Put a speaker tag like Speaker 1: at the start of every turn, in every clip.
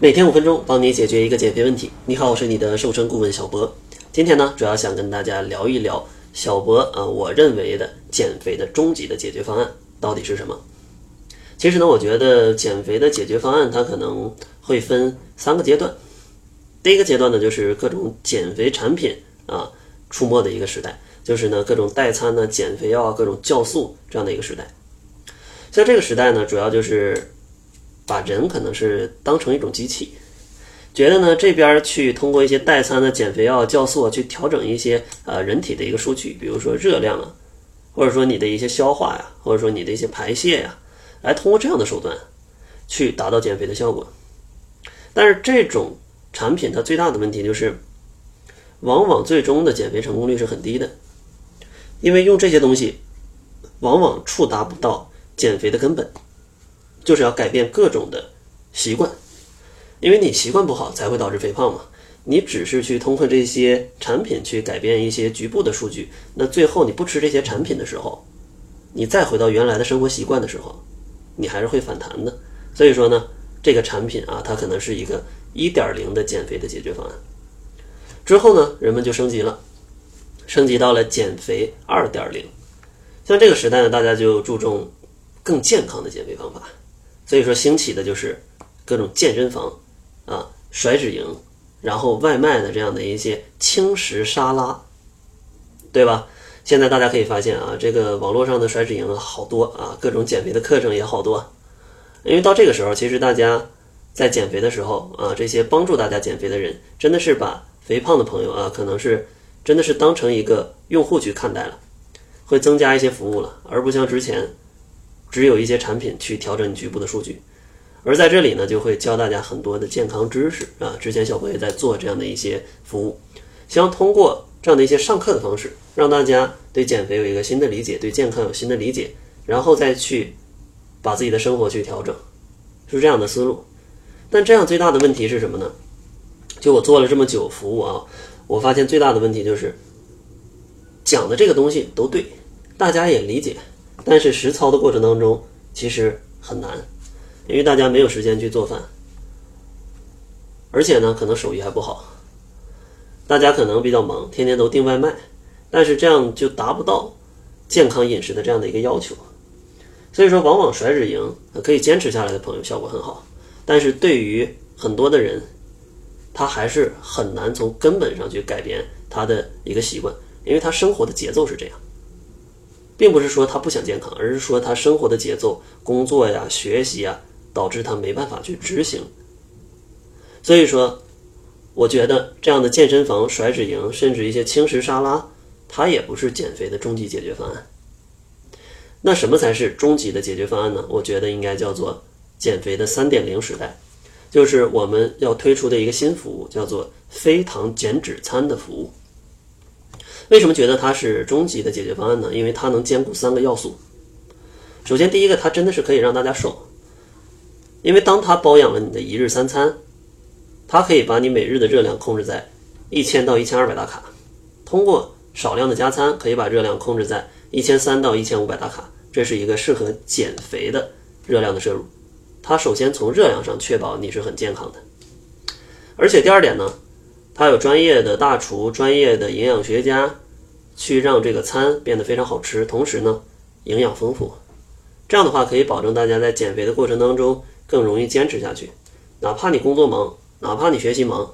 Speaker 1: 每天五分钟，帮你解决一个减肥问题。你好，我是你的瘦身顾问小博。今天呢，主要想跟大家聊一聊小博啊，我认为的减肥的终极的解决方案到底是什么？其实呢，我觉得减肥的解决方案它可能会分三个阶段。第一个阶段呢，就是各种减肥产品啊出没的一个时代，就是呢各种代餐呢、减肥药啊、各种酵素这样的一个时代。像这个时代呢，主要就是把人可能是当成一种机器，觉得呢这边去通过一些代餐的减肥药、酵素啊，去调整一些呃人体的一个数据，比如说热量啊，或者说你的一些消化呀，或者说你的一些排泄呀，来通过这样的手段去达到减肥的效果。但是这种产品它最大的问题就是，往往最终的减肥成功率是很低的，因为用这些东西往往触达不到减肥的根本。就是要改变各种的习惯，因为你习惯不好才会导致肥胖嘛。你只是去通过这些产品去改变一些局部的数据，那最后你不吃这些产品的时候，你再回到原来的生活习惯的时候，你还是会反弹的。所以说呢，这个产品啊，它可能是一个一点零的减肥的解决方案。之后呢，人们就升级了，升级到了减肥二点零。像这个时代呢，大家就注重更健康的减肥方法。所以说，兴起的就是各种健身房啊、甩脂营，然后外卖的这样的一些轻食沙拉，对吧？现在大家可以发现啊，这个网络上的甩脂营好多啊，各种减肥的课程也好多。因为到这个时候，其实大家在减肥的时候啊，这些帮助大家减肥的人，真的是把肥胖的朋友啊，可能是真的是当成一个用户去看待了，会增加一些服务了，而不像之前。只有一些产品去调整你局部的数据，而在这里呢，就会教大家很多的健康知识啊。之前小博也在做这样的一些服务，希望通过这样的一些上课的方式，让大家对减肥有一个新的理解，对健康有新的理解，然后再去把自己的生活去调整，是这样的思路。但这样最大的问题是什么呢？就我做了这么久服务啊，我发现最大的问题就是讲的这个东西都对，大家也理解。但是实操的过程当中，其实很难，因为大家没有时间去做饭，而且呢，可能手艺还不好，大家可能比较忙，天天都订外卖，但是这样就达不到健康饮食的这样的一个要求。所以说，往往甩脂营可以坚持下来的朋友效果很好，但是对于很多的人，他还是很难从根本上去改变他的一个习惯，因为他生活的节奏是这样。并不是说他不想健康，而是说他生活的节奏、工作呀、学习呀，导致他没办法去执行。所以说，我觉得这样的健身房、甩脂营，甚至一些轻食沙拉，它也不是减肥的终极解决方案。那什么才是终极的解决方案呢？我觉得应该叫做减肥的三点零时代，就是我们要推出的一个新服务，叫做非糖减脂餐的服务。为什么觉得它是终极的解决方案呢？因为它能兼顾三个要素。首先，第一个，它真的是可以让大家瘦，因为当它包养了你的一日三餐，它可以把你每日的热量控制在一千到一千二百大卡，通过少量的加餐，可以把热量控制在一千三到一千五百大卡，这是一个适合减肥的热量的摄入。它首先从热量上确保你是很健康的，而且第二点呢。它有专业的大厨、专业的营养学家，去让这个餐变得非常好吃，同时呢，营养丰富。这样的话可以保证大家在减肥的过程当中更容易坚持下去。哪怕你工作忙，哪怕你学习忙，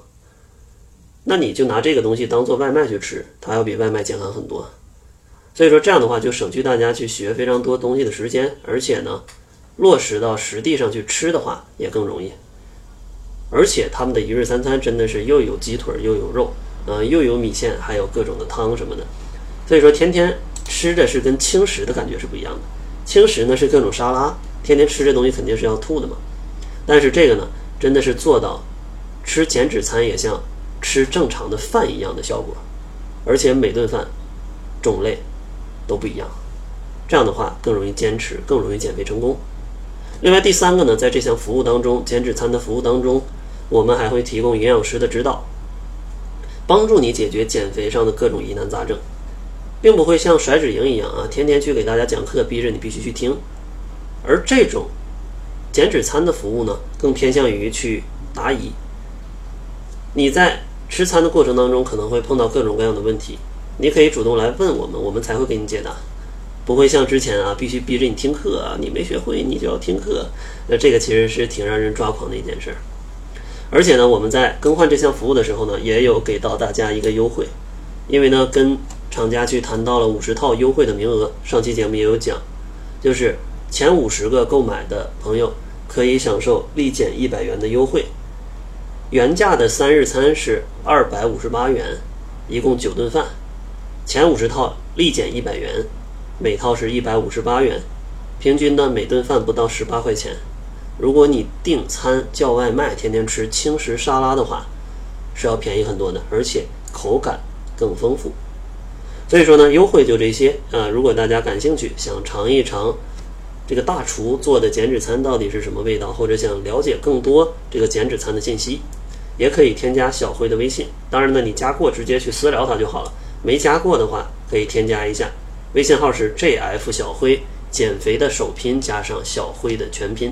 Speaker 1: 那你就拿这个东西当做外卖去吃，它要比外卖健康很多。所以说这样的话就省去大家去学非常多东西的时间，而且呢，落实到实地上去吃的话也更容易。而且他们的一日三餐真的是又有鸡腿又有肉，呃，又有米线，还有各种的汤什么的。所以说，天天吃的是跟轻食的感觉是不一样的。轻食呢是各种沙拉，天天吃这东西肯定是要吐的嘛。但是这个呢，真的是做到吃减脂餐也像吃正常的饭一样的效果，而且每顿饭种类都不一样。这样的话更容易坚持，更容易减肥成功。另外第三个呢，在这项服务当中，减脂餐的服务当中，我们还会提供营养师的指导，帮助你解决减肥上的各种疑难杂症，并不会像甩脂营一样啊，天天去给大家讲课，逼着你必须去听。而这种减脂餐的服务呢，更偏向于去答疑。你在吃餐的过程当中可能会碰到各种各样的问题，你可以主动来问我们，我们才会给你解答，不会像之前啊必须逼着你听课啊，你没学会你就要听课，那这个其实是挺让人抓狂的一件事儿。而且呢，我们在更换这项服务的时候呢，也有给到大家一个优惠，因为呢跟厂家去谈到了五十套优惠的名额，上期节目也有讲，就是前五十个购买的朋友可以享受立减一百元的优惠。原价的三日餐是二百五十八元，一共九顿饭，前五十套立减一百元，每套是一百五十八元，平均呢每顿饭不到十八块钱。如果你订餐叫外卖，天天吃轻食沙拉的话，是要便宜很多的，而且口感更丰富。所以说呢，优惠就这些啊。如果大家感兴趣，想尝一尝这个大厨做的减脂餐到底是什么味道，或者想了解更多这个减脂餐的信息。也可以添加小辉的微信，当然呢，你加过直接去私聊他就好了。没加过的话，可以添加一下，微信号是 jf 小辉，减肥的首拼加上小辉的全拼。